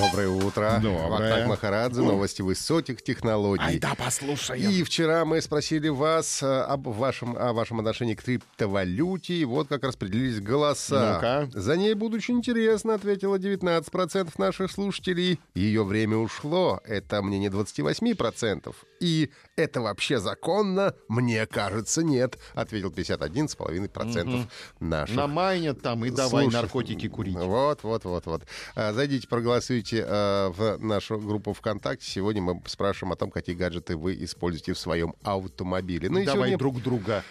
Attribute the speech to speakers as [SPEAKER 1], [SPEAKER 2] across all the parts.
[SPEAKER 1] Доброе утро.
[SPEAKER 2] Доброе.
[SPEAKER 1] Вахтанг Махарадзе, новости высоких технологий.
[SPEAKER 2] Ай да, послушаем.
[SPEAKER 1] И вчера мы спросили вас э, об вашем, о вашем отношении к криптовалюте, и вот как распределились голоса.
[SPEAKER 2] Ну-ка.
[SPEAKER 1] За ней будучи интересно, ответило 19% наших слушателей. Ее время ушло, это мнение 28%. И это вообще законно? Мне кажется, нет, ответил 51,5% наших
[SPEAKER 2] Намайнят там и давай
[SPEAKER 1] Слушай,
[SPEAKER 2] наркотики курить.
[SPEAKER 1] Вот, вот, вот, вот. А, Зайдите, проголосуйте а, в нашу группу ВКонтакте. Сегодня мы спрашиваем о том, какие гаджеты вы используете в своем автомобиле. Ну и
[SPEAKER 2] давай
[SPEAKER 1] сегодня
[SPEAKER 2] друг друга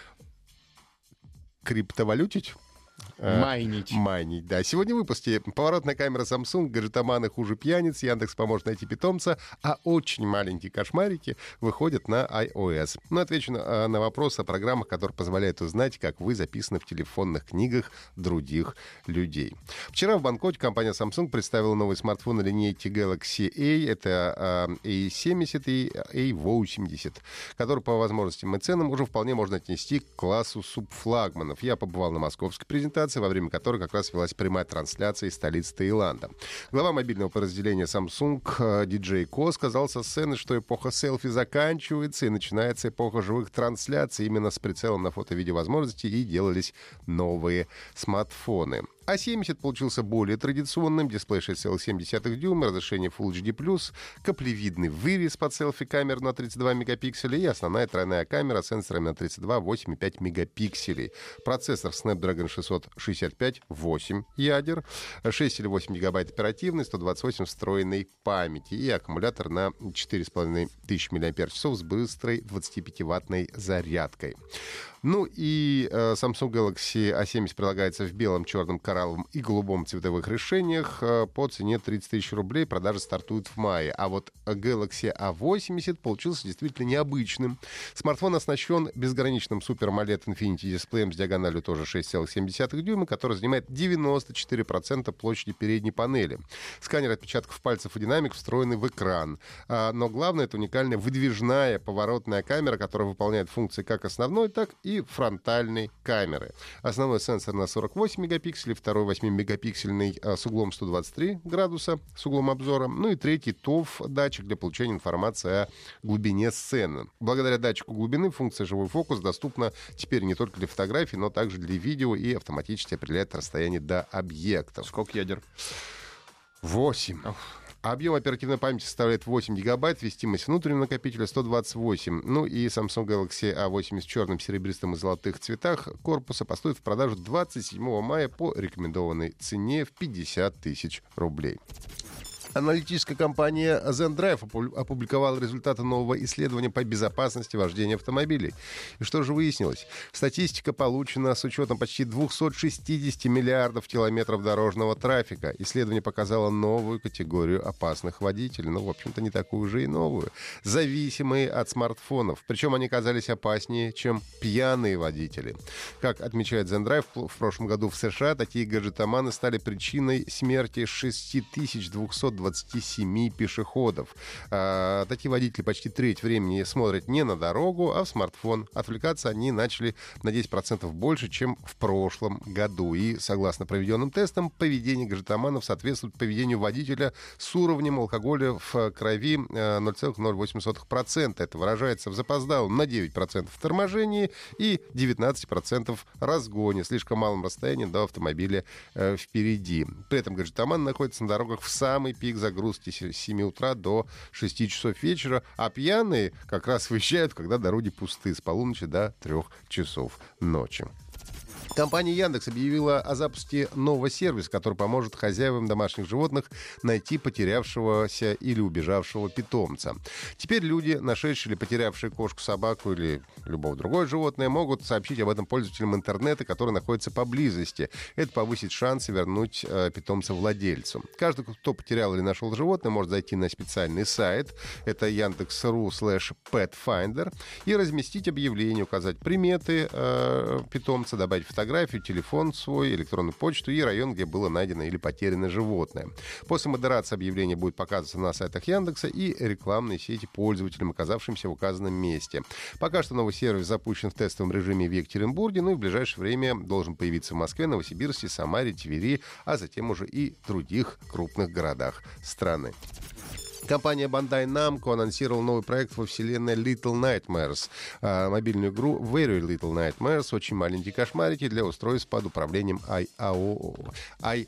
[SPEAKER 1] криптовалютить. А,
[SPEAKER 2] майнить.
[SPEAKER 1] Майнить, да. Сегодня в выпуске поворотная камера Samsung, гаджетоманы хуже пьяниц, Яндекс поможет найти питомца, а очень маленькие кошмарики выходят на iOS. Ну, отвечу на, а, на вопрос о программах, которые позволяют узнать, как вы записаны в телефонных книгах других людей. Вчера в Бангкоке компания Samsung представила новый смартфон на линейке Galaxy A. Это а, A70 и A80, который по возможностям и ценам уже вполне можно отнести к классу субфлагманов. Я побывал на московской презентации, во время которой как раз велась прямая трансляция из столицы Таиланда. Глава мобильного подразделения Samsung э, диджей Ко сказал со сцены, что эпоха селфи заканчивается и начинается эпоха живых трансляций именно с прицелом на фото и видеовозможности и делались новые смартфоны. А70 получился более традиционным, дисплей 6,7 дюйма, разрешение Full HD+, каплевидный вырез под селфи-камер на 32 мегапикселя и основная тройная камера с сенсорами на 32, 8 и 5 мегапикселей. Процессор Snapdragon 665, 8 ядер, 6 или 8 гигабайт оперативной, 128 встроенной памяти и аккумулятор на 4,5 тысяч мАч с быстрой 25-ваттной зарядкой. Ну и э, Samsung Galaxy A70 прилагается в белом, черном, коралловом и голубом цветовых решениях э, по цене 30 тысяч рублей. Продажи стартуют в мае. А вот Galaxy A80 получился действительно необычным. Смартфон оснащен безграничным Super AMOLED Infinity дисплеем с диагональю тоже 6,7 дюйма, который занимает 94% площади передней панели. Сканер отпечатков пальцев и динамик встроены в экран. А, но главное, это уникальная выдвижная поворотная камера, которая выполняет функции как основной, так и фронтальной камеры. Основной сенсор на 48 мегапикселей, второй 8-мегапиксельный а, с углом 123 градуса, с углом обзора, ну и третий ТОВ датчик для получения информации о глубине сцены. Благодаря датчику глубины функция живой фокус доступна теперь не только для фотографий, но также для видео и автоматически определяет расстояние до объектов.
[SPEAKER 2] Сколько ядер?
[SPEAKER 1] 8. Объем оперативной памяти составляет 8 гигабайт, вместимость внутреннего накопителя 128. Ну и Samsung Galaxy A80 в черном, серебристом и золотых цветах корпуса поступит в продажу 27 мая по рекомендованной цене в 50 тысяч рублей. Аналитическая компания Zendrive опу- опубликовала результаты нового исследования по безопасности вождения автомобилей. И что же выяснилось? Статистика получена с учетом почти 260 миллиардов километров дорожного трафика. Исследование показало новую категорию опасных водителей. Ну, в общем-то, не такую уже и новую. Зависимые от смартфонов. Причем они казались опаснее, чем пьяные водители. Как отмечает Zendrive, в прошлом году в США такие гаджетоманы стали причиной смерти 6227 пешеходов. А, такие водители почти треть времени смотрят не на дорогу, а в смартфон. Отвлекаться они начали на 10% больше, чем в прошлом году. И, согласно проведенным тестам, поведение гаджетоманов соответствует поведению водителя с уровнем алкоголя в крови э, 0,08%. Это выражается в запоздалом на 9% торможении и 19% разгоне, слишком малом расстоянии до автомобиля э, впереди. При этом гаджетоман находится на дорогах в самый пик загрузки с 7 утра до 6 часов вечера, а пьяные как раз выезжают, когда дороги пусты, с полуночи до 3 часов ночи. Компания Яндекс объявила о запуске нового сервиса, который поможет хозяевам домашних животных найти потерявшегося или убежавшего питомца. Теперь люди, нашедшие или потерявшие кошку, собаку или любого другое животное, могут сообщить об этом пользователям интернета, которые находятся поблизости. Это повысит шансы вернуть э, питомца владельцу. Каждый, кто потерял или нашел животное, может зайти на специальный сайт, это яндекс.ру slash petfinder, и разместить объявление, указать приметы э, питомца, добавить фотографии фотографию, телефон свой, электронную почту и район, где было найдено или потеряно животное. После модерации объявление будет показываться на сайтах Яндекса и рекламной сети пользователям, оказавшимся в указанном месте. Пока что новый сервис запущен в тестовом режиме в Екатеринбурге, ну и в ближайшее время должен появиться в Москве, Новосибирске, Самаре, Твери, а затем уже и других крупных городах страны. Компания Bandai Namco анонсировала новый проект во вселенной Little Nightmares. А, мобильную игру Very Little Nightmares, очень маленькие кошмарики для устройств под управлением IAO. I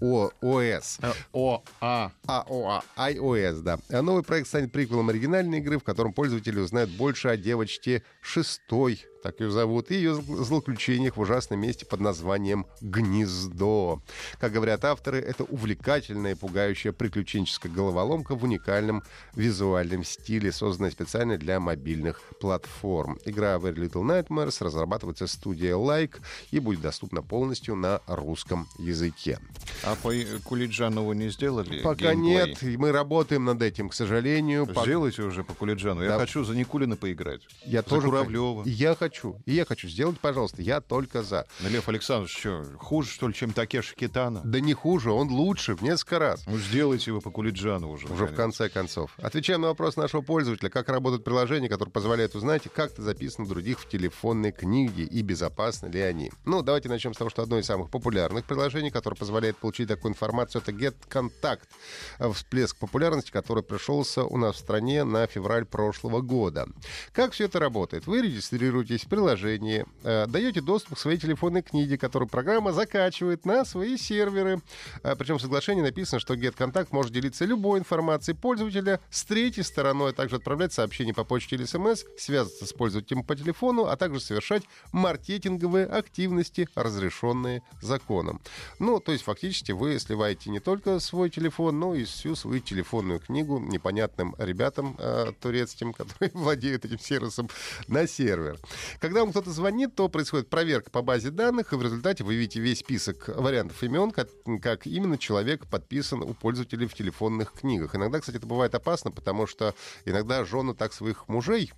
[SPEAKER 1] ООС.
[SPEAKER 2] ОА.
[SPEAKER 1] АОА. iOS, да. А новый проект станет приквелом оригинальной игры, в котором пользователи узнают больше о девочке шестой так ее зовут, и ее злоключениях в ужасном месте под названием «Гнездо». Как говорят авторы, это увлекательная и пугающая приключенческая головоломка в уникальном визуальном стиле, созданная специально для мобильных платформ. Игра Very Little Nightmares разрабатывается студией Like и будет доступна полностью на русском языке.
[SPEAKER 2] А по Кулиджанову не сделали?
[SPEAKER 1] Пока геймплей? нет, мы работаем над этим, к сожалению.
[SPEAKER 2] Сделайте уже по Кулиджану. Да. Я хочу за Никулина поиграть.
[SPEAKER 1] Я за тоже. Куравлева. Я хочу хочу. И я хочу. сделать, пожалуйста. Я только за.
[SPEAKER 2] Но Лев Александрович, что, хуже, что ли, чем Такеши Китана?
[SPEAKER 1] Да не хуже, он лучше в несколько раз.
[SPEAKER 2] Ну, сделайте его по Кулиджану уже.
[SPEAKER 1] Уже в конце концов. Отвечаем на вопрос нашего пользователя. Как работают приложения, которые позволяют узнать, как ты записан других в телефонной книге и безопасны ли они. Ну, давайте начнем с того, что одно из самых популярных приложений, которое позволяет получить такую информацию, это GetContact. Всплеск популярности, который пришелся у нас в стране на февраль прошлого года. Как все это работает? Вы регистрируетесь в приложении, э, даете доступ к своей телефонной книге, которую программа закачивает на свои серверы. Э, причем в соглашении написано, что GetContact может делиться любой информацией пользователя с третьей стороной, а также отправлять сообщения по почте или смс, связываться с пользователем по телефону, а также совершать маркетинговые активности, разрешенные законом. Ну, то есть фактически вы сливаете не только свой телефон, но и всю свою телефонную книгу непонятным ребятам э, турецким, которые владеют этим сервисом, на сервер. Когда вам кто-то звонит, то происходит проверка по базе данных, и в результате вы видите весь список вариантов имен, как, как именно человек подписан у пользователей в телефонных книгах. Иногда, кстати, это бывает опасно, потому что иногда жены так своих мужей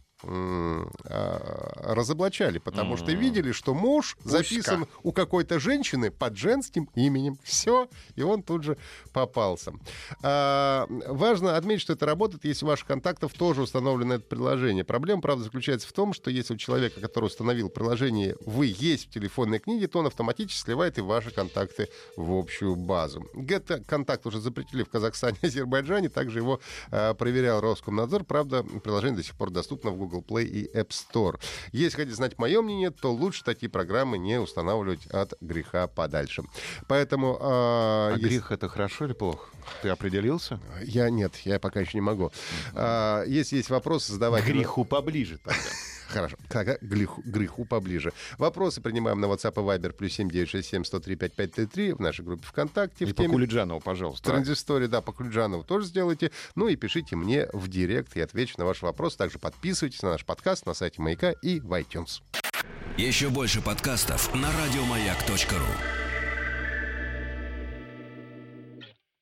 [SPEAKER 1] разоблачали, потому что видели, что муж Пуська. записан у какой-то женщины под женским именем. Все, и он тут же попался. А, важно отметить, что это работает, если у ваших контактов тоже установлено это приложение. Проблема, правда, заключается в том, что если у человека, который установил приложение, вы есть в телефонной книге, то он автоматически сливает и ваши контакты в общую базу. Get контакт уже запретили в Казахстане и Азербайджане, также его а, проверял Роскомнадзор. Правда, приложение до сих пор доступно в Google Google Play и App Store. Если хотите знать мое мнение, то лучше такие программы не устанавливать от греха подальше. Поэтому... Э,
[SPEAKER 2] а если... грех это хорошо или плохо? Ты определился?
[SPEAKER 1] Я нет, я пока еще не могу. А, если есть вопросы, задавайте.
[SPEAKER 2] Греху поближе тогда.
[SPEAKER 1] Хорошо. К греху, греху поближе. Вопросы принимаем на WhatsApp и Viber плюс 7967 103 5533 в нашей группе ВКонтакте.
[SPEAKER 2] И
[SPEAKER 1] в
[SPEAKER 2] по теме... Кулиджанову, пожалуйста.
[SPEAKER 1] Транзистория, да, по Кулиджанову тоже сделайте. Ну и пишите мне в директ, я отвечу на ваши вопросы. Также подписывайтесь на наш подкаст на сайте Маяка и в iTunes.
[SPEAKER 3] Еще больше подкастов на радиомаяк.ру